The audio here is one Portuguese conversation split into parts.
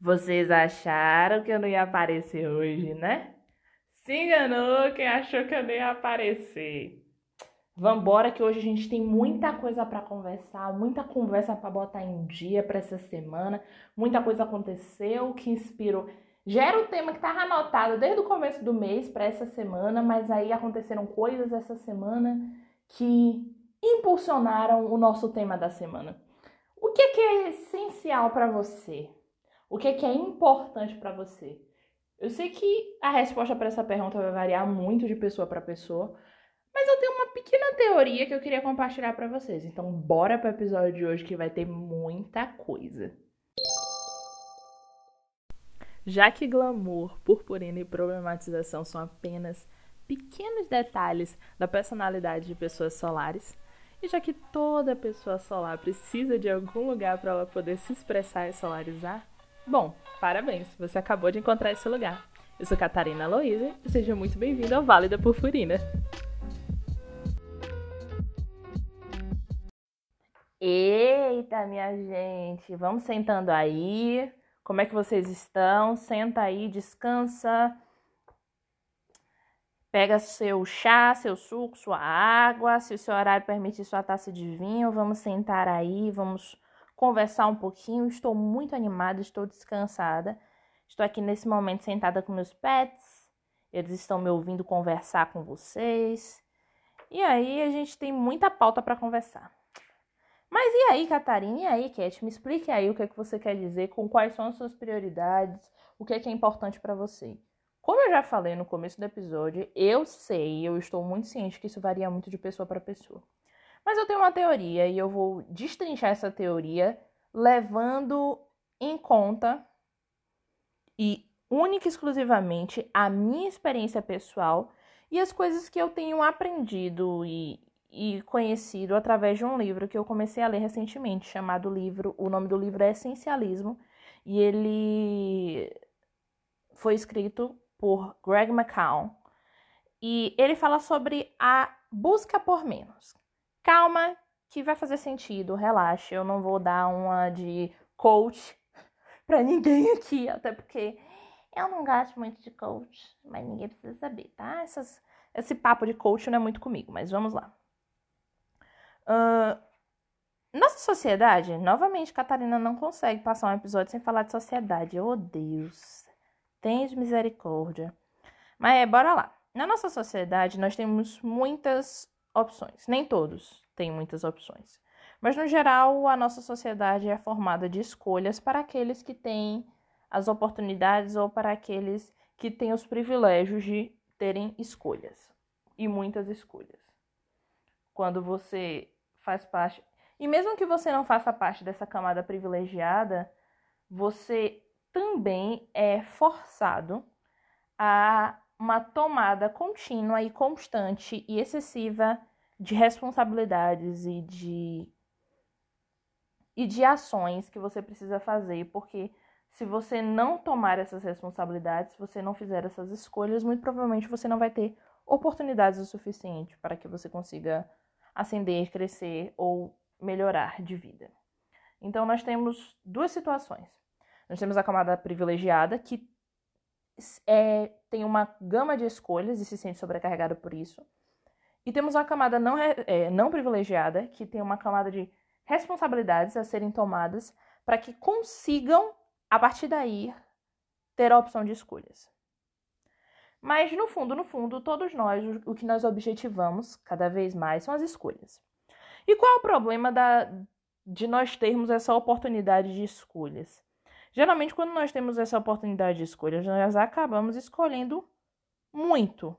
Vocês acharam que eu não ia aparecer hoje, né? Se enganou quem achou que eu não ia aparecer. Vambora que hoje a gente tem muita coisa para conversar, muita conversa para botar em dia para essa semana. Muita coisa aconteceu que inspirou. Já era o tema que estava anotado desde o começo do mês para essa semana, mas aí aconteceram coisas essa semana que impulsionaram o nosso tema da semana. O que, que é essencial para você? O que, que é importante para você? Eu sei que a resposta para essa pergunta vai variar muito de pessoa para pessoa, mas eu tenho uma pequena teoria que eu queria compartilhar para vocês. Então, bora para o episódio de hoje que vai ter muita coisa. Já que glamour, purpurina e problematização são apenas pequenos detalhes da personalidade de pessoas solares, e já que toda pessoa solar precisa de algum lugar para ela poder se expressar e solarizar, bom, parabéns, você acabou de encontrar esse lugar. Eu sou Catarina Aloísa e seja muito bem-vindo ao Vale da Purpurina. Eita, minha gente, vamos sentando aí. Como é que vocês estão? Senta aí, descansa Pega seu chá, seu suco, sua água, se o seu horário permitir sua taça de vinho, vamos sentar aí, vamos conversar um pouquinho. Estou muito animada, estou descansada. Estou aqui nesse momento sentada com meus pets. Eles estão me ouvindo conversar com vocês. E aí a gente tem muita pauta para conversar. Mas e aí, Catarina? E aí, Cat? Me explique aí o que é que você quer dizer, com quais são as suas prioridades, o que é que é importante para você. Como eu já falei no começo do episódio, eu sei, eu estou muito ciente que isso varia muito de pessoa para pessoa. Mas eu tenho uma teoria e eu vou destrinchar essa teoria levando em conta e única e exclusivamente a minha experiência pessoal e as coisas que eu tenho aprendido e, e conhecido através de um livro que eu comecei a ler recentemente, chamado livro, o nome do livro é Essencialismo, e ele foi escrito por Greg McCown. E ele fala sobre a busca por menos. Calma, que vai fazer sentido, relaxe. Eu não vou dar uma de coach para ninguém aqui, até porque eu não gosto muito de coach, mas ninguém precisa saber, tá? Essas, esse papo de coach não é muito comigo, mas vamos lá. Uh, nossa sociedade, novamente, Catarina não consegue passar um episódio sem falar de sociedade. Oh, Deus tens misericórdia. Mas é, bora lá. Na nossa sociedade, nós temos muitas opções. Nem todos têm muitas opções. Mas, no geral, a nossa sociedade é formada de escolhas para aqueles que têm as oportunidades ou para aqueles que têm os privilégios de terem escolhas. E muitas escolhas. Quando você faz parte. E mesmo que você não faça parte dessa camada privilegiada, você também é forçado a uma tomada contínua e constante e excessiva de responsabilidades e de e de ações que você precisa fazer, porque se você não tomar essas responsabilidades, se você não fizer essas escolhas, muito provavelmente você não vai ter oportunidades o suficiente para que você consiga ascender, crescer ou melhorar de vida. Então nós temos duas situações. Nós temos a camada privilegiada, que é, tem uma gama de escolhas e se sente sobrecarregada por isso. E temos a camada não, é, não privilegiada, que tem uma camada de responsabilidades a serem tomadas para que consigam, a partir daí, ter a opção de escolhas. Mas no fundo, no fundo, todos nós, o que nós objetivamos cada vez mais são as escolhas. E qual é o problema da, de nós termos essa oportunidade de escolhas? Geralmente, quando nós temos essa oportunidade de escolha, nós acabamos escolhendo muito.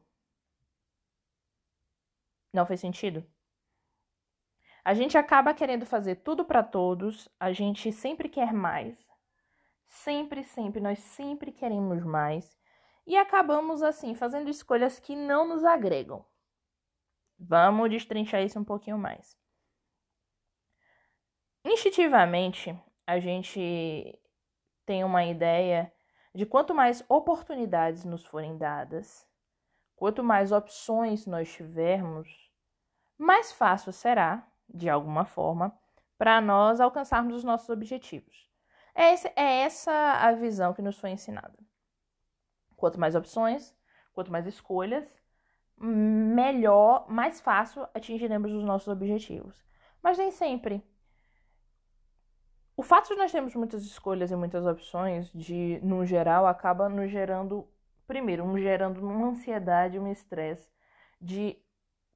Não fez sentido? A gente acaba querendo fazer tudo para todos, a gente sempre quer mais. Sempre, sempre, nós sempre queremos mais. E acabamos, assim, fazendo escolhas que não nos agregam. Vamos destrinchar isso um pouquinho mais. Instintivamente, a gente tem uma ideia de quanto mais oportunidades nos forem dadas, quanto mais opções nós tivermos, mais fácil será, de alguma forma, para nós alcançarmos os nossos objetivos. É, esse, é essa a visão que nos foi ensinada. Quanto mais opções, quanto mais escolhas, melhor, mais fácil atingiremos os nossos objetivos. Mas nem sempre. O fato de nós termos muitas escolhas e muitas opções, de no geral, acaba nos gerando, primeiro, um gerando uma ansiedade, um estresse de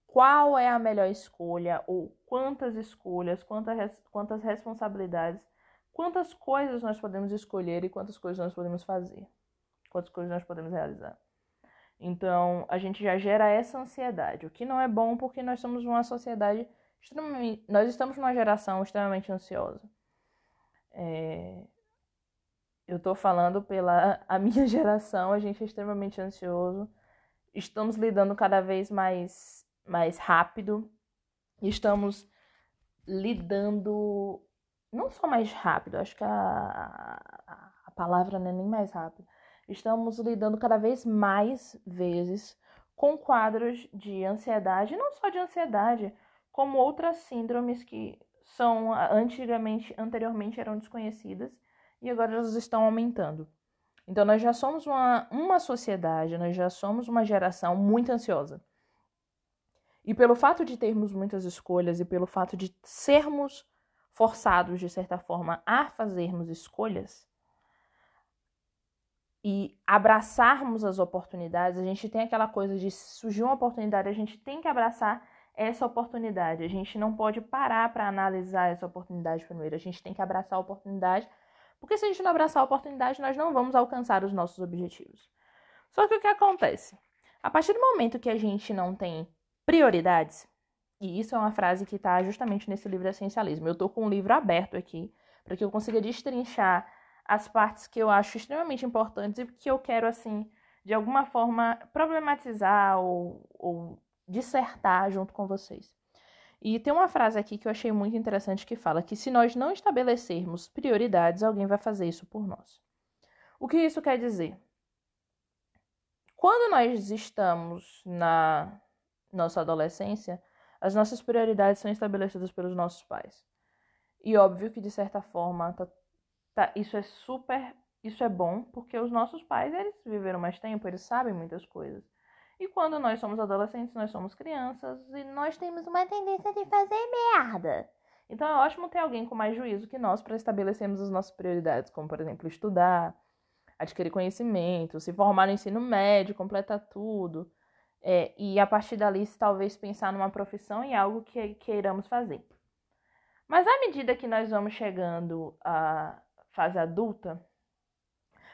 qual é a melhor escolha ou quantas escolhas, quantas, quantas responsabilidades, quantas coisas nós podemos escolher e quantas coisas nós podemos fazer, quantas coisas nós podemos realizar. Então, a gente já gera essa ansiedade, o que não é bom porque nós somos uma sociedade extremamente. Nós estamos numa geração extremamente ansiosa. É... Eu estou falando pela a minha geração, a gente é extremamente ansioso. Estamos lidando cada vez mais, mais rápido. Estamos lidando não só mais rápido, acho que a, a, palavra não é nem mais rápido estamos lidando cada vez mais vezes com quadros de ansiedade, não só de ansiedade, como outras síndromes que são antigamente, anteriormente eram desconhecidas e agora elas estão aumentando. Então nós já somos uma, uma sociedade, nós já somos uma geração muito ansiosa. E pelo fato de termos muitas escolhas e pelo fato de sermos forçados, de certa forma, a fazermos escolhas, e abraçarmos as oportunidades, a gente tem aquela coisa de surgir uma oportunidade, a gente tem que abraçar essa oportunidade. A gente não pode parar para analisar essa oportunidade primeiro, a gente tem que abraçar a oportunidade, porque se a gente não abraçar a oportunidade, nós não vamos alcançar os nossos objetivos. Só que o que acontece? A partir do momento que a gente não tem prioridades, e isso é uma frase que está justamente nesse livro Essencialismo. Eu estou com um livro aberto aqui para que eu consiga destrinchar as partes que eu acho extremamente importantes e que eu quero, assim, de alguma forma problematizar ou, ou dissertar junto com vocês. E tem uma frase aqui que eu achei muito interessante que fala que se nós não estabelecermos prioridades, alguém vai fazer isso por nós. O que isso quer dizer? Quando nós estamos na nossa adolescência, as nossas prioridades são estabelecidas pelos nossos pais. E óbvio que de certa forma tá Tá, isso é super, isso é bom, porque os nossos pais, eles viveram mais tempo, eles sabem muitas coisas. E quando nós somos adolescentes, nós somos crianças e nós temos uma tendência de fazer merda. Então é ótimo ter alguém com mais juízo que nós para estabelecermos as nossas prioridades, como por exemplo, estudar, adquirir conhecimento, se formar no ensino médio, completar tudo. É, e a partir dali, talvez pensar numa profissão e algo que queiramos fazer. Mas à medida que nós vamos chegando a, fase adulta,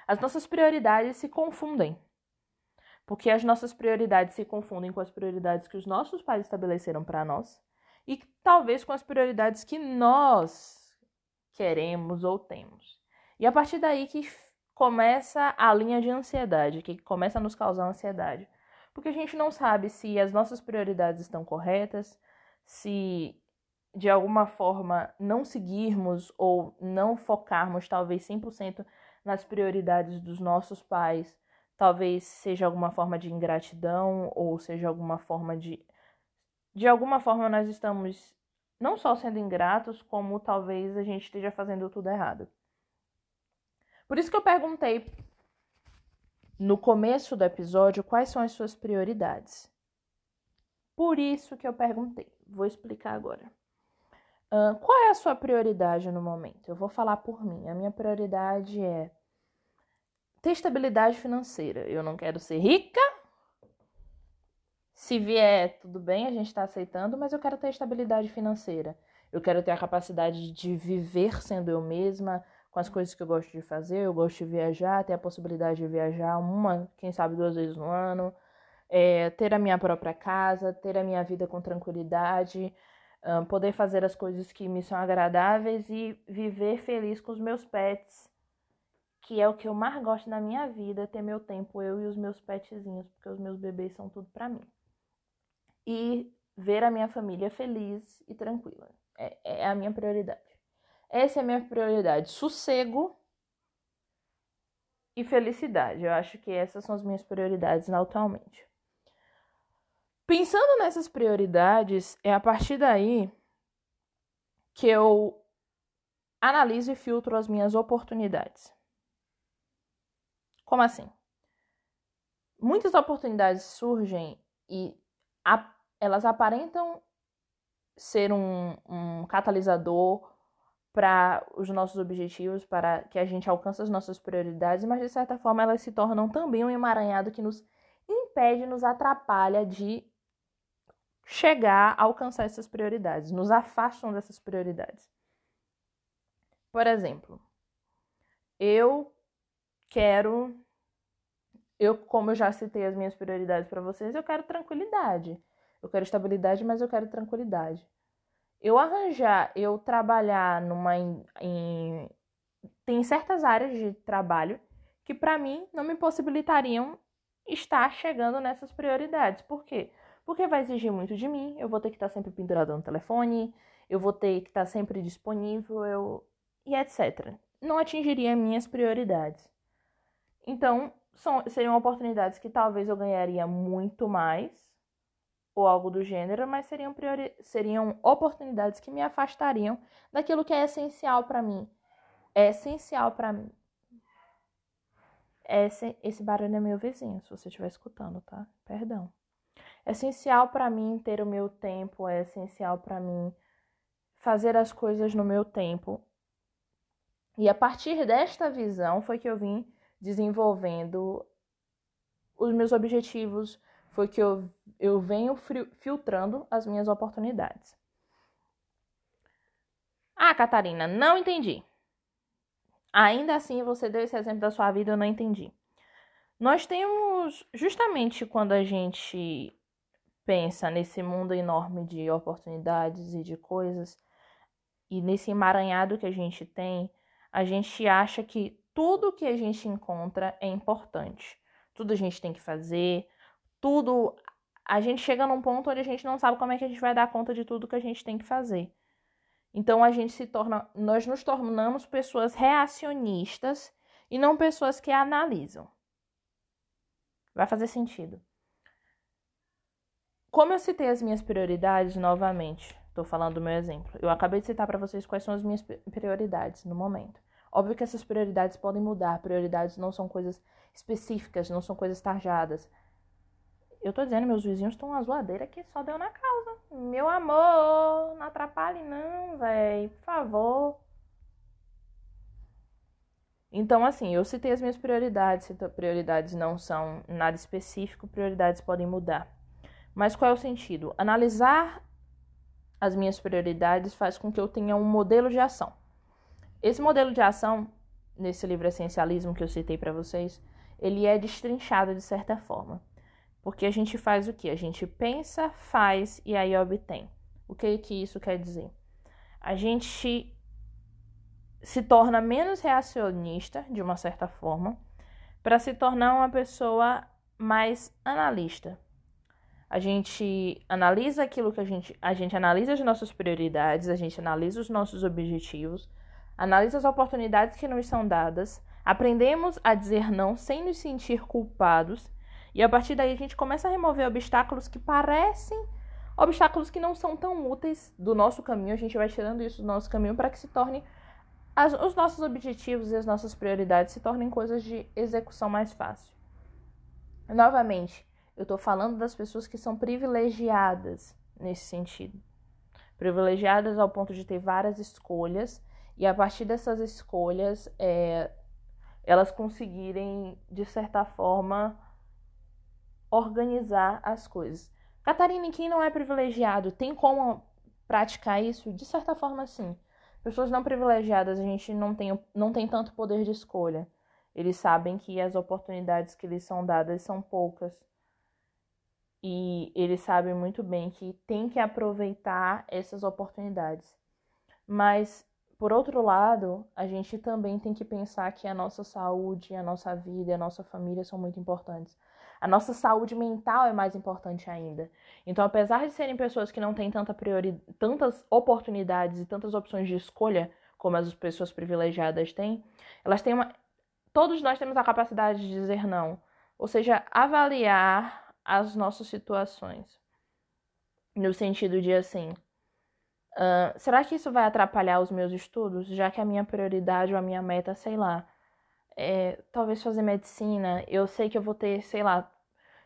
as nossas prioridades se confundem. Porque as nossas prioridades se confundem com as prioridades que os nossos pais estabeleceram para nós e talvez com as prioridades que nós queremos ou temos. E a partir daí que começa a linha de ansiedade, que começa a nos causar ansiedade. Porque a gente não sabe se as nossas prioridades estão corretas, se de alguma forma não seguirmos ou não focarmos talvez 100% nas prioridades dos nossos pais, talvez seja alguma forma de ingratidão ou seja alguma forma de de alguma forma nós estamos não só sendo ingratos, como talvez a gente esteja fazendo tudo errado. Por isso que eu perguntei no começo do episódio quais são as suas prioridades. Por isso que eu perguntei. Vou explicar agora. Uh, qual é a sua prioridade no momento? Eu vou falar por mim. A minha prioridade é ter estabilidade financeira. Eu não quero ser rica. Se vier, tudo bem, a gente está aceitando, mas eu quero ter estabilidade financeira. Eu quero ter a capacidade de viver sendo eu mesma, com as coisas que eu gosto de fazer. Eu gosto de viajar, ter a possibilidade de viajar uma, quem sabe duas vezes no ano. É, ter a minha própria casa, ter a minha vida com tranquilidade um, poder fazer as coisas que me são agradáveis e viver feliz com os meus pets, que é o que eu mais gosto na minha vida, ter meu tempo, eu e os meus petzinhos, porque os meus bebês são tudo para mim. E ver a minha família feliz e tranquila. É, é a minha prioridade. Essa é a minha prioridade. Sossego e felicidade. Eu acho que essas são as minhas prioridades atualmente. Pensando nessas prioridades, é a partir daí que eu analiso e filtro as minhas oportunidades. Como assim? Muitas oportunidades surgem e a, elas aparentam ser um, um catalisador para os nossos objetivos, para que a gente alcance as nossas prioridades, mas de certa forma elas se tornam também um emaranhado que nos impede, nos atrapalha de chegar a alcançar essas prioridades, nos afastam dessas prioridades. Por exemplo, eu quero eu, como eu já citei as minhas prioridades para vocês, eu quero tranquilidade. Eu quero estabilidade, mas eu quero tranquilidade. Eu arranjar, eu trabalhar numa em, em tem certas áreas de trabalho que para mim não me possibilitariam estar chegando nessas prioridades. Por quê? Porque vai exigir muito de mim, eu vou ter que estar sempre pendurado no telefone, eu vou ter que estar sempre disponível, eu e etc. Não atingiria minhas prioridades. Então, são, seriam oportunidades que talvez eu ganharia muito mais, ou algo do gênero, mas seriam, priori seriam oportunidades que me afastariam daquilo que é essencial para mim. É essencial para mim. Esse, esse barulho é meu vizinho, se você estiver escutando, tá? Perdão. É essencial para mim ter o meu tempo, é essencial para mim fazer as coisas no meu tempo. E a partir desta visão foi que eu vim desenvolvendo os meus objetivos, foi que eu, eu venho filtrando as minhas oportunidades. Ah, Catarina, não entendi. Ainda assim, você deu esse exemplo da sua vida, eu não entendi. Nós temos, justamente quando a gente pensa nesse mundo enorme de oportunidades e de coisas, e nesse emaranhado que a gente tem, a gente acha que tudo que a gente encontra é importante. Tudo a gente tem que fazer, tudo. A gente chega num ponto onde a gente não sabe como é que a gente vai dar conta de tudo que a gente tem que fazer. Então a gente se torna, nós nos tornamos pessoas reacionistas e não pessoas que analisam. Vai fazer sentido. Como eu citei as minhas prioridades novamente, estou falando do meu exemplo. Eu acabei de citar para vocês quais são as minhas prioridades no momento. Óbvio que essas prioridades podem mudar. Prioridades não são coisas específicas, não são coisas tarjadas. Eu tô dizendo, meus vizinhos estão uma zoadeira que só deu na causa. Meu amor, não atrapalhe não, velho. Por favor. Então, assim, eu citei as minhas prioridades. Prioridades não são nada específico, prioridades podem mudar. Mas qual é o sentido? Analisar as minhas prioridades faz com que eu tenha um modelo de ação. Esse modelo de ação, nesse livro Essencialismo que eu citei para vocês, ele é destrinchado de certa forma. Porque a gente faz o que? A gente pensa, faz e aí obtém. O que, que isso quer dizer? A gente se torna menos reacionista, de uma certa forma, para se tornar uma pessoa mais analista. A gente analisa aquilo que a gente. A gente analisa as nossas prioridades, a gente analisa os nossos objetivos, analisa as oportunidades que nos são dadas, aprendemos a dizer não sem nos sentir culpados, e a partir daí a gente começa a remover obstáculos que parecem obstáculos que não são tão úteis do nosso caminho, a gente vai tirando isso do nosso caminho para que se torne as, os nossos objetivos e as nossas prioridades se tornem coisas de execução mais fácil. Novamente, eu estou falando das pessoas que são privilegiadas nesse sentido. Privilegiadas ao ponto de ter várias escolhas e a partir dessas escolhas, é, elas conseguirem, de certa forma, organizar as coisas. Catarina, quem não é privilegiado, tem como praticar isso? De certa forma, sim. Pessoas não privilegiadas, a gente não tem, não tem tanto poder de escolha. Eles sabem que as oportunidades que lhes são dadas são poucas. E eles sabem muito bem que tem que aproveitar essas oportunidades. Mas por outro lado, a gente também tem que pensar que a nossa saúde, a nossa vida a nossa família são muito importantes. A nossa saúde mental é mais importante ainda. Então, apesar de serem pessoas que não têm tanta priori... tantas oportunidades e tantas opções de escolha como as pessoas privilegiadas têm, elas têm uma. Todos nós temos a capacidade de dizer não. Ou seja, avaliar as nossas situações. No sentido de assim, Uh, será que isso vai atrapalhar os meus estudos, já que a minha prioridade ou a minha meta, sei lá, é talvez fazer medicina? Eu sei que eu vou ter, sei lá,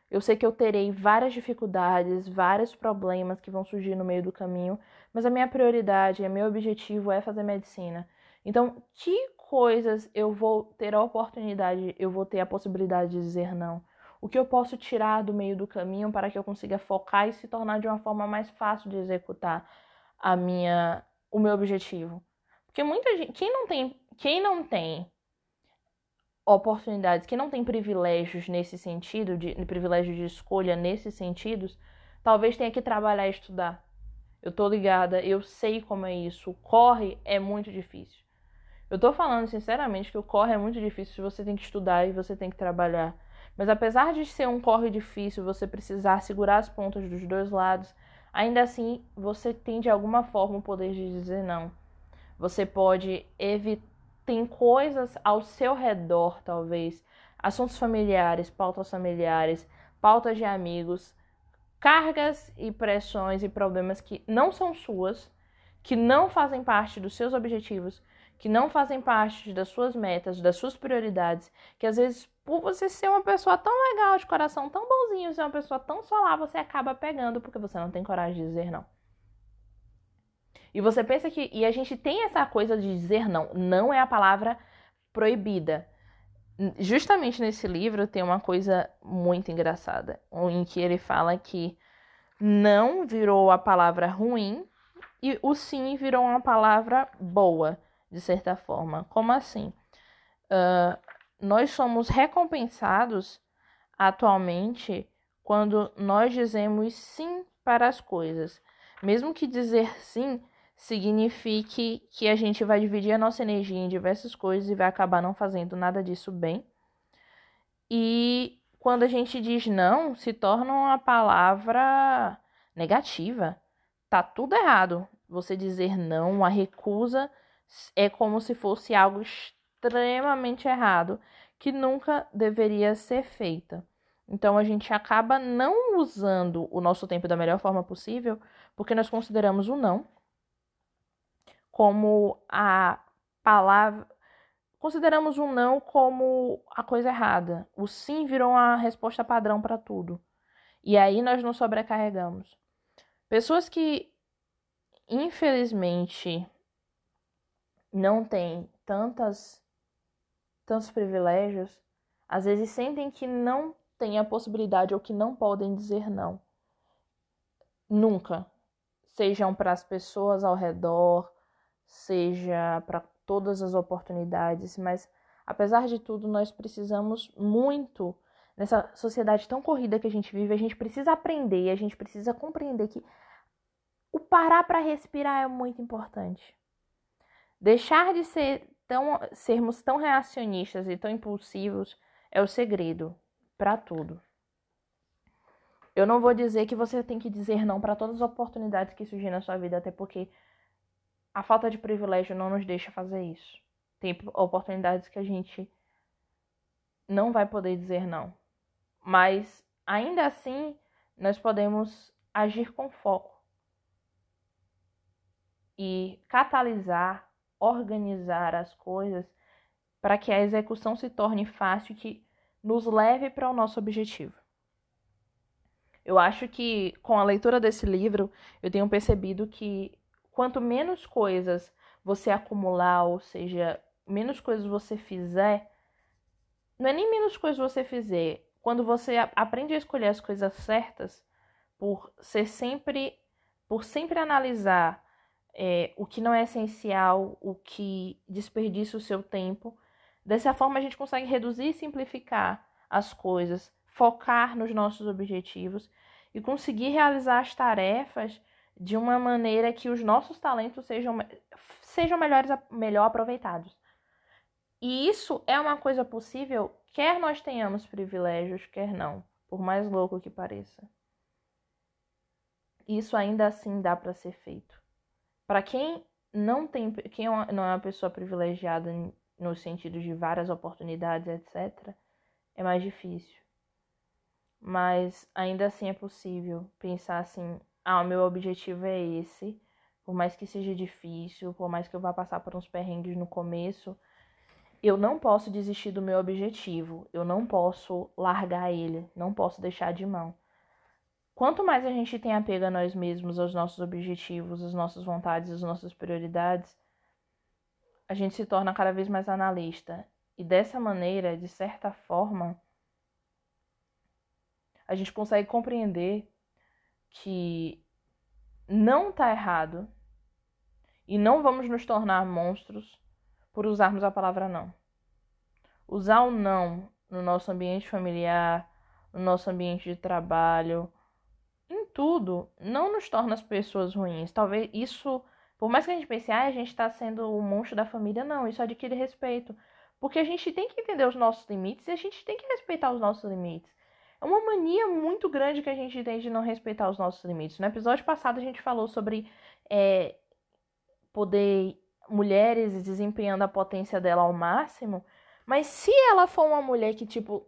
eu sei que eu terei várias dificuldades, vários problemas que vão surgir no meio do caminho, mas a minha prioridade, o meu objetivo é fazer medicina. Então, que coisas eu vou ter a oportunidade, eu vou ter a possibilidade de dizer não? O que eu posso tirar do meio do caminho para que eu consiga focar e se tornar de uma forma mais fácil de executar a minha o meu objetivo? Porque muita gente, quem não tem, quem não tem oportunidades, que não tem privilégios nesse sentido, de, privilégio de escolha nesses sentidos, talvez tenha que trabalhar e estudar. Eu tô ligada, eu sei como é isso. O corre é muito difícil. Eu tô falando sinceramente que o corre é muito difícil, você tem que estudar e você tem que trabalhar. Mas apesar de ser um corre difícil, você precisar segurar as pontas dos dois lados, ainda assim você tem de alguma forma o poder de dizer não. Você pode evitar tem coisas ao seu redor, talvez, assuntos familiares, pautas familiares, pautas de amigos, cargas e pressões e problemas que não são suas, que não fazem parte dos seus objetivos, que não fazem parte das suas metas, das suas prioridades, que às vezes por você ser uma pessoa tão legal, de coração tão bonzinho, ser uma pessoa tão solar, você acaba pegando porque você não tem coragem de dizer não. E você pensa que. E a gente tem essa coisa de dizer não. Não é a palavra proibida. Justamente nesse livro tem uma coisa muito engraçada, em que ele fala que não virou a palavra ruim e o sim virou uma palavra boa, de certa forma. Como assim? Uh, nós somos recompensados atualmente quando nós dizemos sim para as coisas. Mesmo que dizer sim signifique que a gente vai dividir a nossa energia em diversas coisas e vai acabar não fazendo nada disso bem. E quando a gente diz não, se torna uma palavra negativa. Tá tudo errado. Você dizer não, a recusa é como se fosse algo extremamente errado que nunca deveria ser feita. Então a gente acaba não usando o nosso tempo da melhor forma possível, porque nós consideramos o não como a palavra. Consideramos o não como a coisa errada. O sim virou a resposta padrão para tudo. E aí nós nos sobrecarregamos. Pessoas que, infelizmente, não têm tantas, tantos privilégios, às vezes sentem que não têm a possibilidade ou que não podem dizer não. Nunca. Sejam para as pessoas ao redor, seja para todas as oportunidades, mas apesar de tudo, nós precisamos muito nessa sociedade tão corrida que a gente vive, a gente precisa aprender, a gente precisa compreender que o parar para respirar é muito importante. Deixar de ser tão sermos tão reacionistas e tão impulsivos é o segredo para tudo. Eu não vou dizer que você tem que dizer não para todas as oportunidades que surgem na sua vida, até porque a falta de privilégio não nos deixa fazer isso. Tem oportunidades que a gente não vai poder dizer não. Mas ainda assim, nós podemos agir com foco e catalisar, organizar as coisas para que a execução se torne fácil e que nos leve para o nosso objetivo. Eu acho que com a leitura desse livro, eu tenho percebido que quanto menos coisas você acumular, ou seja, menos coisas você fizer, não é nem menos coisas você fizer. Quando você aprende a escolher as coisas certas, por ser sempre, por sempre analisar é, o que não é essencial, o que desperdiça o seu tempo, dessa forma a gente consegue reduzir e simplificar as coisas, focar nos nossos objetivos e conseguir realizar as tarefas de uma maneira que os nossos talentos sejam, sejam melhores, melhor aproveitados. E isso é uma coisa possível, quer nós tenhamos privilégios, quer não, por mais louco que pareça. Isso ainda assim dá para ser feito. Para quem não tem, quem é não é uma pessoa privilegiada no sentido de várias oportunidades, etc., é mais difícil. Mas ainda assim é possível pensar assim: ah, o meu objetivo é esse, por mais que seja difícil, por mais que eu vá passar por uns perrengues no começo, eu não posso desistir do meu objetivo, eu não posso largar ele, não posso deixar de mão. Quanto mais a gente tem apego a nós mesmos, aos nossos objetivos, às nossas vontades, às nossas prioridades, a gente se torna cada vez mais analista. E dessa maneira, de certa forma, a gente consegue compreender que não está errado e não vamos nos tornar monstros por usarmos a palavra não. Usar o não no nosso ambiente familiar, no nosso ambiente de trabalho, tudo, não nos torna as pessoas ruins. Talvez isso, por mais que a gente pense, ah, a gente está sendo o monstro da família, não, isso adquire respeito. Porque a gente tem que entender os nossos limites e a gente tem que respeitar os nossos limites. É uma mania muito grande que a gente tem de não respeitar os nossos limites. No episódio passado a gente falou sobre é, poder mulheres desempenhando a potência dela ao máximo, mas se ela for uma mulher que tipo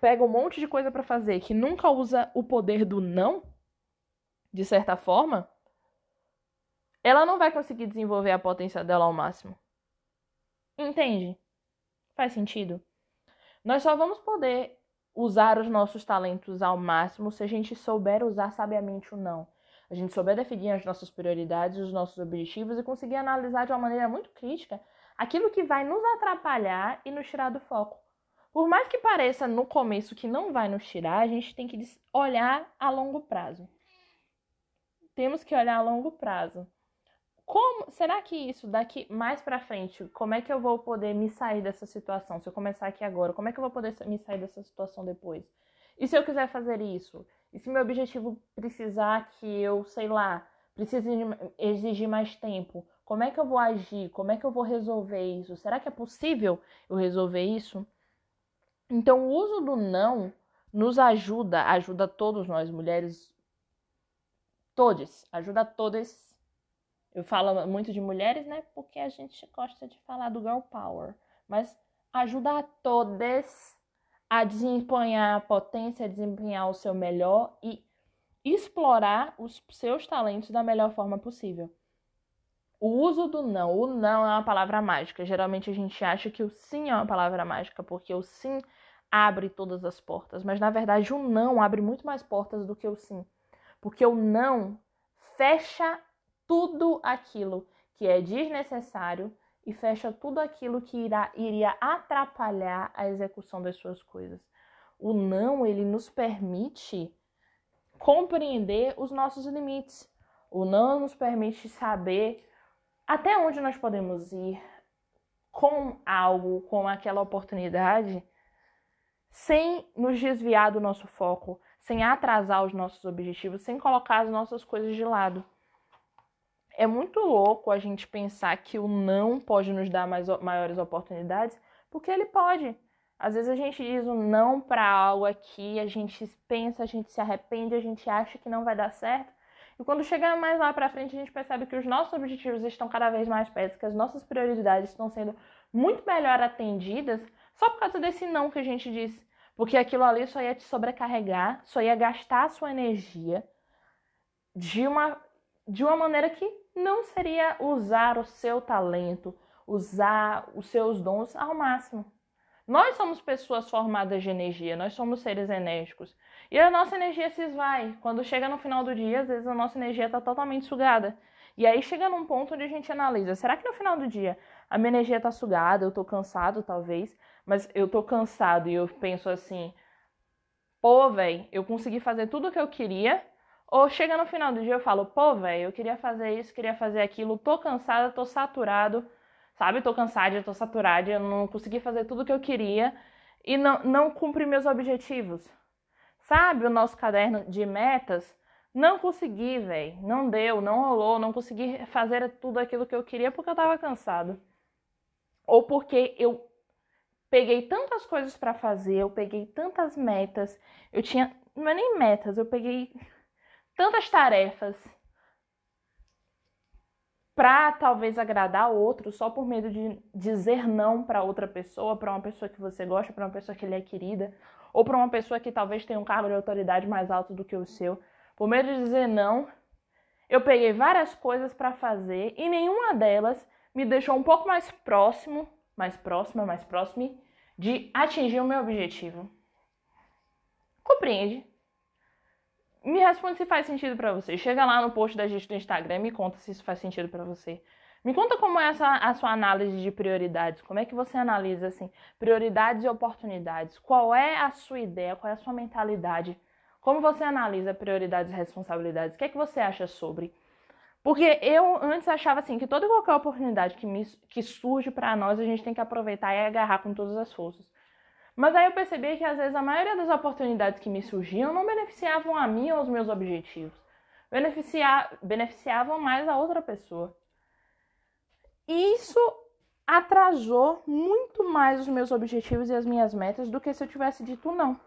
pega um monte de coisa para fazer, que nunca usa o poder do não, de certa forma, ela não vai conseguir desenvolver a potência dela ao máximo. Entende? Faz sentido? Nós só vamos poder usar os nossos talentos ao máximo se a gente souber usar sabiamente o não a gente souber definir as nossas prioridades, os nossos objetivos e conseguir analisar de uma maneira muito crítica aquilo que vai nos atrapalhar e nos tirar do foco. Por mais que pareça no começo que não vai nos tirar, a gente tem que olhar a longo prazo. Temos que olhar a longo prazo. Como será que isso daqui mais para frente, como é que eu vou poder me sair dessa situação? Se eu começar aqui agora, como é que eu vou poder me sair dessa situação depois? E se eu quiser fazer isso? E se meu objetivo precisar que eu, sei lá, precise exigir mais tempo, como é que eu vou agir? Como é que eu vou resolver isso? Será que é possível eu resolver isso? Então, o uso do não nos ajuda, ajuda todos nós mulheres, todos, ajuda todas. Eu falo muito de mulheres, né? Porque a gente gosta de falar do girl power, mas ajuda a todas a desempenhar a potência, a desempenhar o seu melhor e explorar os seus talentos da melhor forma possível. O uso do não, o não é uma palavra mágica. Geralmente a gente acha que o sim é uma palavra mágica, porque o sim abre todas as portas, mas na verdade o não abre muito mais portas do que o sim. Porque o não fecha tudo aquilo que é desnecessário e fecha tudo aquilo que irá, iria atrapalhar a execução das suas coisas. O não, ele nos permite compreender os nossos limites. O não nos permite saber até onde nós podemos ir com algo, com aquela oportunidade, sem nos desviar do nosso foco, sem atrasar os nossos objetivos, sem colocar as nossas coisas de lado é muito louco a gente pensar que o não pode nos dar mais, maiores oportunidades, porque ele pode. Às vezes a gente diz um não para algo aqui, a gente pensa, a gente se arrepende, a gente acha que não vai dar certo. E quando chega mais lá para frente, a gente percebe que os nossos objetivos estão cada vez mais perto, que as nossas prioridades estão sendo muito melhor atendidas só por causa desse não que a gente disse. Porque aquilo ali só ia te sobrecarregar, só ia gastar a sua energia de uma, de uma maneira que não seria usar o seu talento, usar os seus dons ao máximo. Nós somos pessoas formadas de energia, nós somos seres enérgicos. E a nossa energia se esvai. Quando chega no final do dia, às vezes a nossa energia está totalmente sugada. E aí chega num ponto onde a gente analisa: será que no final do dia a minha energia está sugada? Eu estou cansado, talvez, mas eu estou cansado e eu penso assim: pô, velho, eu consegui fazer tudo o que eu queria, ou chega no final do dia eu falo, pô, velho, eu queria fazer isso, queria fazer aquilo, tô cansada, tô saturado, sabe? Tô cansada, tô saturada, eu não consegui fazer tudo o que eu queria e não, não cumpri meus objetivos. Sabe o nosso caderno de metas? Não consegui, velho. Não deu, não rolou, não consegui fazer tudo aquilo que eu queria porque eu tava cansado. Ou porque eu peguei tantas coisas para fazer, eu peguei tantas metas, eu tinha, não é nem metas, eu peguei tantas tarefas para talvez agradar outro só por medo de dizer não para outra pessoa, para uma pessoa que você gosta, para uma pessoa que lhe é querida, ou para uma pessoa que talvez tenha um cargo de autoridade mais alto do que o seu. Por medo de dizer não, eu peguei várias coisas para fazer e nenhuma delas me deixou um pouco mais próximo, mais próxima, mais próximo de atingir o meu objetivo. Compreende? Me responde se faz sentido para você. Chega lá no post da gente do Instagram e me conta se isso faz sentido para você. Me conta como é essa, a sua análise de prioridades. Como é que você analisa assim prioridades e oportunidades? Qual é a sua ideia? Qual é a sua mentalidade? Como você analisa prioridades e responsabilidades? O que é que você acha sobre? Porque eu antes achava assim que toda e qualquer oportunidade que, me, que surge para nós a gente tem que aproveitar e agarrar com todas as forças. Mas aí eu percebi que às vezes a maioria das oportunidades que me surgiam não beneficiavam a mim ou os meus objetivos. Beneficia, beneficiavam mais a outra pessoa. E isso atrasou muito mais os meus objetivos e as minhas metas do que se eu tivesse dito não.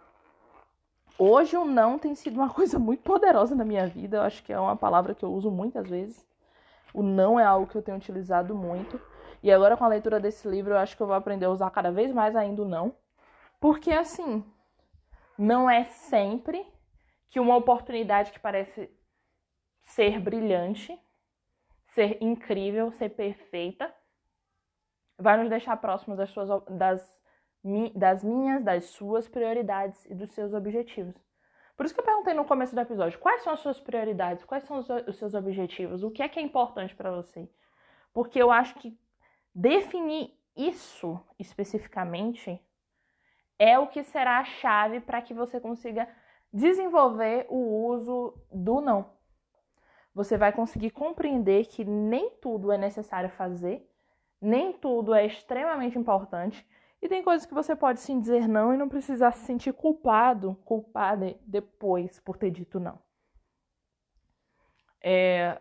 Hoje o não tem sido uma coisa muito poderosa na minha vida. Eu acho que é uma palavra que eu uso muitas vezes. O não é algo que eu tenho utilizado muito. E agora com a leitura desse livro, eu acho que eu vou aprender a usar cada vez mais ainda o não. Porque assim, não é sempre que uma oportunidade que parece ser brilhante, ser incrível, ser perfeita, vai nos deixar próximos das suas das das minhas, das suas prioridades e dos seus objetivos. Por isso que eu perguntei no começo do episódio, quais são as suas prioridades, quais são os seus objetivos, o que é que é importante para você? Porque eu acho que definir isso especificamente é o que será a chave para que você consiga desenvolver o uso do não. Você vai conseguir compreender que nem tudo é necessário fazer, nem tudo é extremamente importante e tem coisas que você pode sim dizer não e não precisar se sentir culpado, culpada depois por ter dito não. É...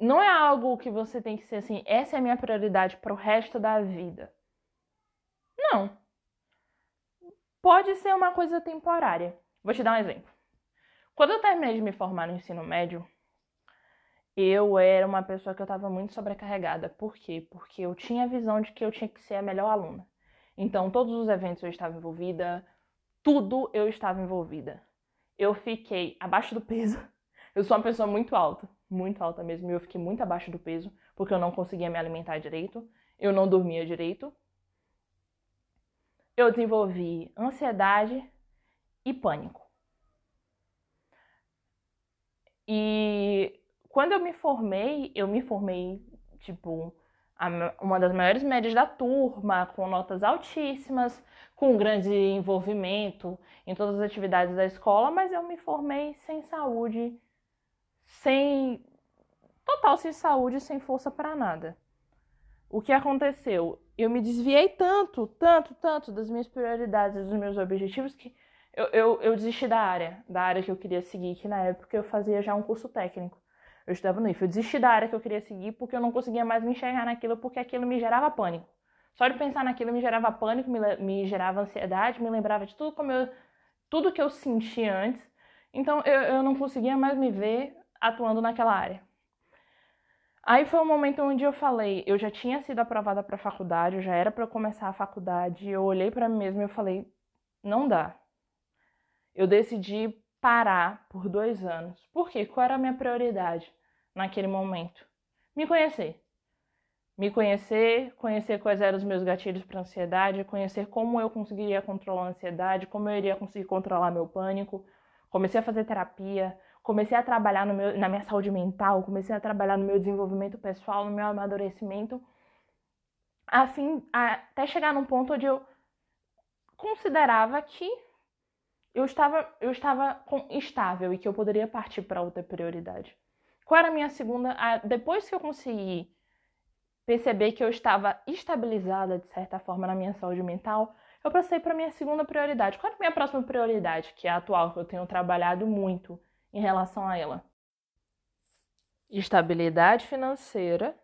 Não é algo que você tem que ser assim, essa é a minha prioridade para o resto da vida. Não. Pode ser uma coisa temporária. Vou te dar um exemplo. Quando eu terminei de me formar no ensino médio, eu era uma pessoa que eu estava muito sobrecarregada. Por quê? Porque eu tinha a visão de que eu tinha que ser a melhor aluna. Então, todos os eventos eu estava envolvida, tudo eu estava envolvida. Eu fiquei abaixo do peso. Eu sou uma pessoa muito alta, muito alta mesmo, e eu fiquei muito abaixo do peso, porque eu não conseguia me alimentar direito, eu não dormia direito. Eu desenvolvi ansiedade e pânico. E quando eu me formei, eu me formei, tipo, uma das maiores médias da turma, com notas altíssimas, com grande envolvimento em todas as atividades da escola, mas eu me formei sem saúde, sem total sem saúde, sem força para nada. O que aconteceu? Eu me desviei tanto, tanto, tanto das minhas prioridades, dos meus objetivos que eu, eu, eu desisti da área, da área que eu queria seguir, que na época eu fazia já um curso técnico eu estudava no IF. Eu desisti da área que eu queria seguir porque eu não conseguia mais me enxergar naquilo, porque aquilo me gerava pânico. Só de pensar naquilo me gerava pânico, me, me gerava ansiedade, me lembrava de tudo como eu, tudo que eu sentia antes. Então eu, eu não conseguia mais me ver atuando naquela área. Aí foi um momento onde eu falei, eu já tinha sido aprovada para a faculdade, eu já era para começar a faculdade, eu olhei para mim mesma e eu falei, não dá. Eu decidi parar por dois anos. Por quê? Qual era a minha prioridade naquele momento? Me conhecer. Me conhecer, conhecer quais eram os meus gatilhos para ansiedade, conhecer como eu conseguiria controlar a ansiedade, como eu iria conseguir controlar meu pânico. Comecei a fazer terapia, comecei a trabalhar meu, na minha saúde mental, comecei a trabalhar no meu desenvolvimento pessoal, no meu amadurecimento, a fim, até chegar num ponto onde eu considerava que eu estava, eu estava estável e que eu poderia partir para outra prioridade. Qual era a minha segunda? depois que eu consegui perceber que eu estava estabilizada de certa forma na minha saúde mental, eu passei para minha segunda prioridade. Qual é a minha próxima prioridade, que é a atual, que eu tenho trabalhado muito em relação a ela? Estabilidade financeira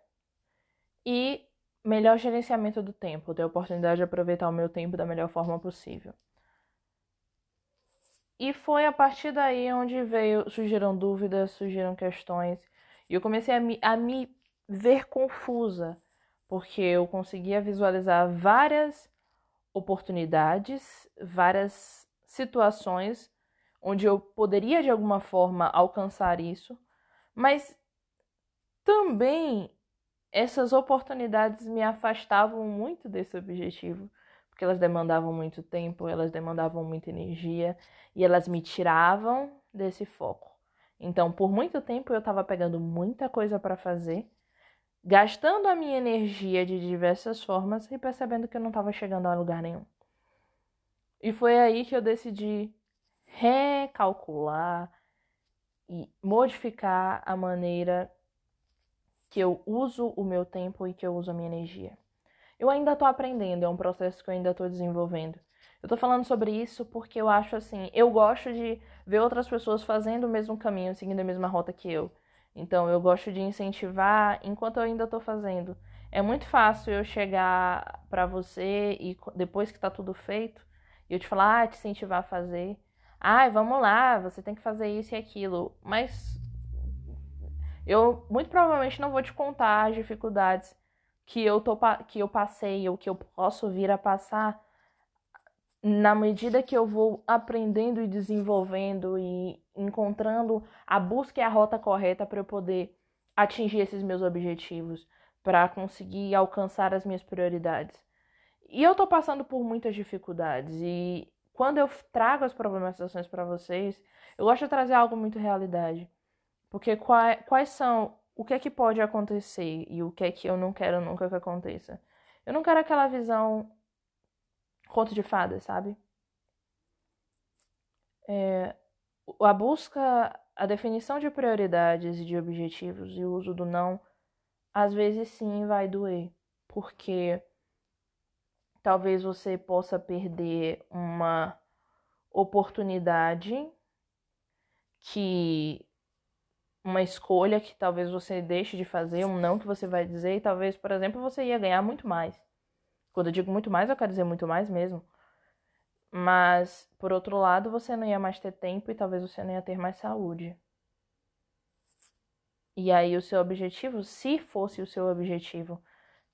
e melhor gerenciamento do tempo, ter a oportunidade de aproveitar o meu tempo da melhor forma possível. E foi a partir daí onde veio, surgiram dúvidas, surgiram questões, e eu comecei a me, a me ver confusa, porque eu conseguia visualizar várias oportunidades, várias situações onde eu poderia de alguma forma alcançar isso, Mas também essas oportunidades me afastavam muito desse objetivo, porque elas demandavam muito tempo, elas demandavam muita energia e elas me tiravam desse foco. Então, por muito tempo eu estava pegando muita coisa para fazer, gastando a minha energia de diversas formas e percebendo que eu não estava chegando a lugar nenhum. E foi aí que eu decidi recalcular e modificar a maneira que eu uso o meu tempo e que eu uso a minha energia. Eu ainda estou aprendendo, é um processo que eu ainda estou desenvolvendo. Eu estou falando sobre isso porque eu acho assim, eu gosto de ver outras pessoas fazendo o mesmo caminho, seguindo a mesma rota que eu. Então eu gosto de incentivar enquanto eu ainda estou fazendo. É muito fácil eu chegar para você e depois que está tudo feito, eu te falar, ah, te incentivar a fazer. Ai, ah, vamos lá, você tem que fazer isso e aquilo. Mas eu muito provavelmente não vou te contar as dificuldades que eu, tô, que eu passei ou que eu posso vir a passar na medida que eu vou aprendendo e desenvolvendo e encontrando a busca e a rota correta para eu poder atingir esses meus objetivos, para conseguir alcançar as minhas prioridades. E eu tô passando por muitas dificuldades e quando eu trago as problematizações para vocês, eu gosto de trazer algo muito realidade. Porque quais, quais são o que é que pode acontecer e o que é que eu não quero nunca que aconteça. Eu não quero aquela visão conto de fadas, sabe? É, a busca, a definição de prioridades e de objetivos e o uso do não, às vezes sim vai doer, porque talvez você possa perder uma oportunidade que uma escolha que talvez você deixe de fazer, um não que você vai dizer, e talvez, por exemplo, você ia ganhar muito mais. Quando eu digo muito mais, eu quero dizer muito mais mesmo. Mas, por outro lado, você não ia mais ter tempo e talvez você não ia ter mais saúde. E aí, o seu objetivo, se fosse o seu objetivo,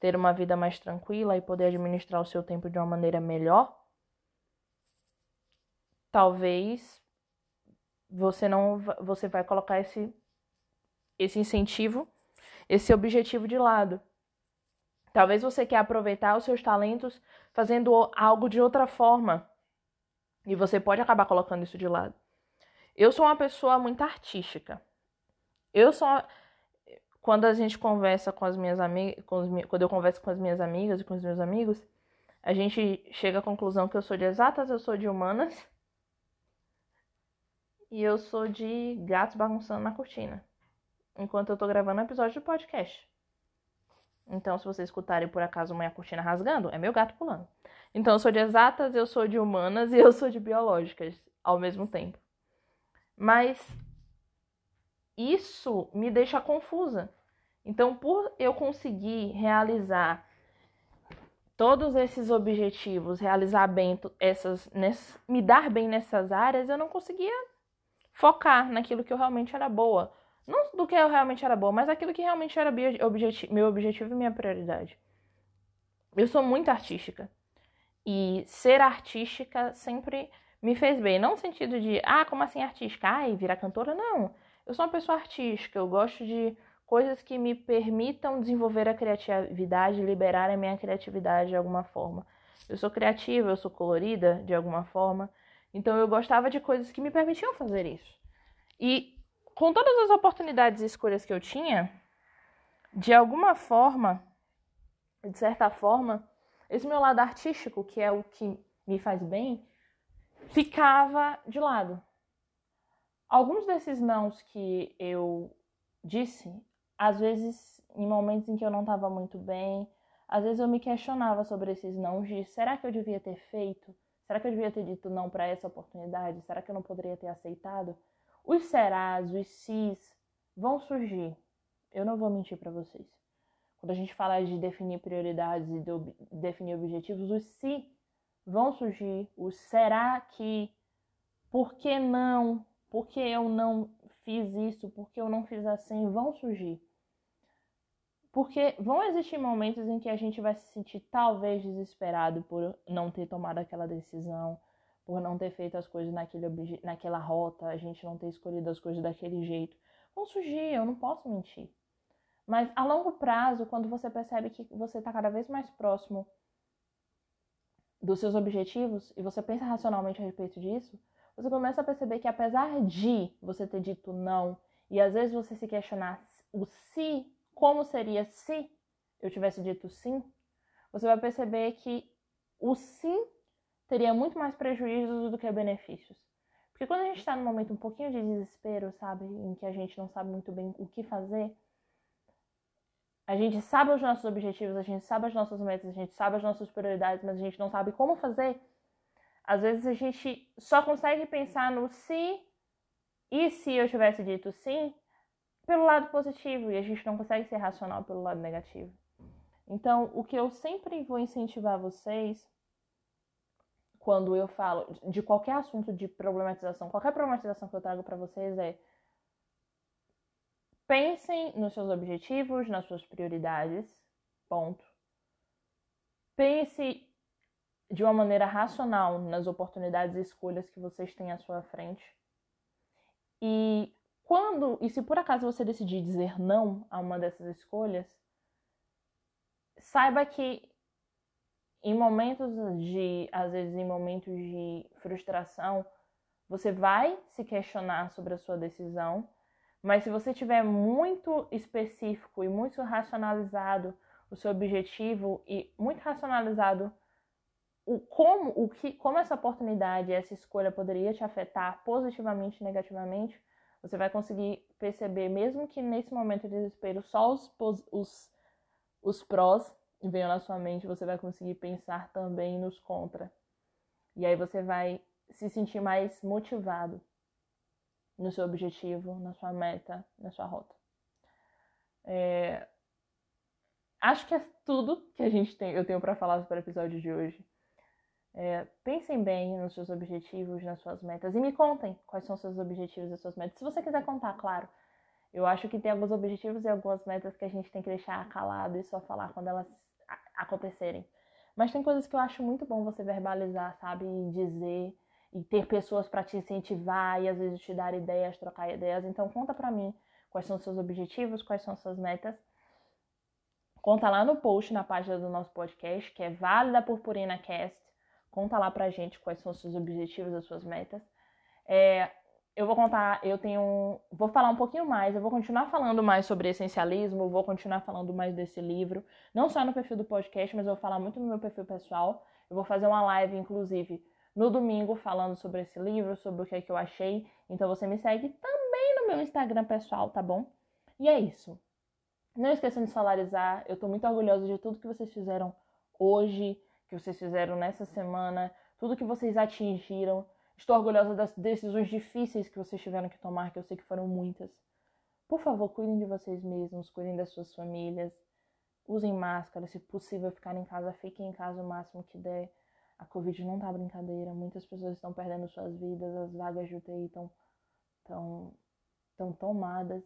ter uma vida mais tranquila e poder administrar o seu tempo de uma maneira melhor, talvez você não você vai colocar esse esse incentivo, esse objetivo de lado. Talvez você quer aproveitar os seus talentos fazendo algo de outra forma. E você pode acabar colocando isso de lado. Eu sou uma pessoa muito artística. Eu sou quando a gente conversa com as minhas amigas, quando eu converso com as minhas amigas e com os meus amigos, a gente chega à conclusão que eu sou de exatas, eu sou de humanas. E eu sou de gatos bagunçando na cortina enquanto eu tô gravando um episódio de podcast. Então, se vocês escutarem por acaso uma cortina rasgando, é meu gato pulando. Então, eu sou de exatas, eu sou de humanas e eu sou de biológicas ao mesmo tempo. Mas isso me deixa confusa. Então, por eu conseguir realizar todos esses objetivos, realizar bem essas, me dar bem nessas áreas, eu não conseguia focar naquilo que eu realmente era boa. Não do que eu realmente era boa, mas aquilo que realmente era meu objetivo e minha prioridade. Eu sou muito artística. E ser artística sempre me fez bem. Não no sentido de, ah, como assim artística? Ai, virar cantora? Não. Eu sou uma pessoa artística. Eu gosto de coisas que me permitam desenvolver a criatividade, liberar a minha criatividade de alguma forma. Eu sou criativa, eu sou colorida de alguma forma. Então eu gostava de coisas que me permitiam fazer isso. E com todas as oportunidades e escolhas que eu tinha, de alguma forma, de certa forma, esse meu lado artístico, que é o que me faz bem, ficava de lado. Alguns desses nãos que eu disse, às vezes em momentos em que eu não estava muito bem, às vezes eu me questionava sobre esses nãos de será que eu devia ter feito? Será que eu devia ter dito não para essa oportunidade? Será que eu não poderia ter aceitado? Os serás, os sis vão surgir. Eu não vou mentir para vocês. Quando a gente fala de definir prioridades e de definir objetivos, os se vão surgir. O será que, por que não, por que eu não fiz isso, por que eu não fiz assim, vão surgir. Porque vão existir momentos em que a gente vai se sentir talvez desesperado por não ter tomado aquela decisão, por não ter feito as coisas naquele naquela rota, a gente não ter escolhido as coisas daquele jeito. vão surgir, eu não posso mentir. Mas a longo prazo, quando você percebe que você está cada vez mais próximo dos seus objetivos e você pensa racionalmente a respeito disso, você começa a perceber que apesar de você ter dito não e às vezes você se questionar o se, como seria se eu tivesse dito sim, você vai perceber que o sim teria muito mais prejuízos do que benefícios. Porque quando a gente está num momento um pouquinho de desespero, sabe, em que a gente não sabe muito bem o que fazer, a gente sabe os nossos objetivos, a gente sabe as nossas metas, a gente sabe as nossas prioridades, mas a gente não sabe como fazer. Às vezes a gente só consegue pensar no se e se eu tivesse dito sim pelo lado positivo e a gente não consegue ser racional pelo lado negativo. Então, o que eu sempre vou incentivar vocês quando eu falo de qualquer assunto de problematização, qualquer problematização que eu trago para vocês é Pensem nos seus objetivos, nas suas prioridades. Ponto. Pense de uma maneira racional nas oportunidades e escolhas que vocês têm à sua frente. E quando, e se por acaso você decidir dizer não a uma dessas escolhas, saiba que em momentos de, às vezes em momentos de frustração, você vai se questionar sobre a sua decisão mas se você tiver muito específico e muito racionalizado o seu objetivo e muito racionalizado o como o que como essa oportunidade, essa escolha poderia te afetar positivamente e negativamente, você vai conseguir perceber mesmo que nesse momento de desespero só os os, os prós venham na sua mente, você vai conseguir pensar também nos contra. E aí você vai se sentir mais motivado no seu objetivo, na sua meta, na sua rota. É... Acho que é tudo que a gente tem, eu tenho para falar sobre o episódio de hoje. É, pensem bem nos seus objetivos, nas suas metas e me contem quais são seus objetivos e as suas metas. Se você quiser contar, claro. Eu acho que tem alguns objetivos e algumas metas que a gente tem que deixar calado e só falar quando elas acontecerem. Mas tem coisas que eu acho muito bom você verbalizar, sabe? E dizer e ter pessoas para te incentivar e às vezes te dar ideias, trocar ideias. Então conta para mim quais são os seus objetivos, quais são as suas metas. Conta lá no post na página do nosso podcast, que é Válida Purpurina Cast. Conta lá pra gente quais são os seus objetivos, as suas metas. É, eu vou contar, eu tenho. Vou falar um pouquinho mais, eu vou continuar falando mais sobre essencialismo, vou continuar falando mais desse livro, não só no perfil do podcast, mas eu vou falar muito no meu perfil pessoal. Eu vou fazer uma live, inclusive, no domingo falando sobre esse livro, sobre o que é que eu achei. Então você me segue também no meu Instagram pessoal, tá bom? E é isso. Não esqueçam de salarizar. Eu tô muito orgulhosa de tudo que vocês fizeram hoje, que vocês fizeram nessa semana, tudo que vocês atingiram. Estou orgulhosa das decisões difíceis que vocês tiveram que tomar, que eu sei que foram muitas. Por favor, cuidem de vocês mesmos, cuidem das suas famílias. Usem máscara, se possível, ficar em casa, fiquem em casa o máximo que der. A Covid não tá brincadeira, muitas pessoas estão perdendo suas vidas, as vagas de UTI estão tão, tão tomadas.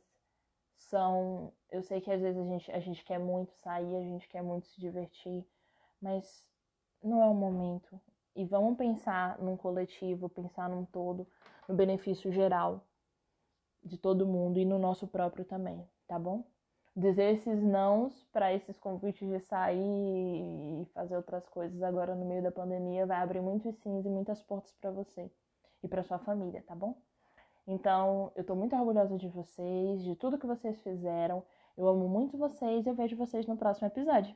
São. Eu sei que às vezes a gente, a gente quer muito sair, a gente quer muito se divertir, mas não é o momento. E vamos pensar num coletivo, pensar num todo, no benefício geral de todo mundo e no nosso próprio também, tá bom? dizer esses nãos para esses convites de sair e fazer outras coisas agora no meio da pandemia vai abrir muitos sims e muitas portas para você e para sua família, tá bom? Então, eu tô muito orgulhosa de vocês, de tudo que vocês fizeram. Eu amo muito vocês e eu vejo vocês no próximo episódio.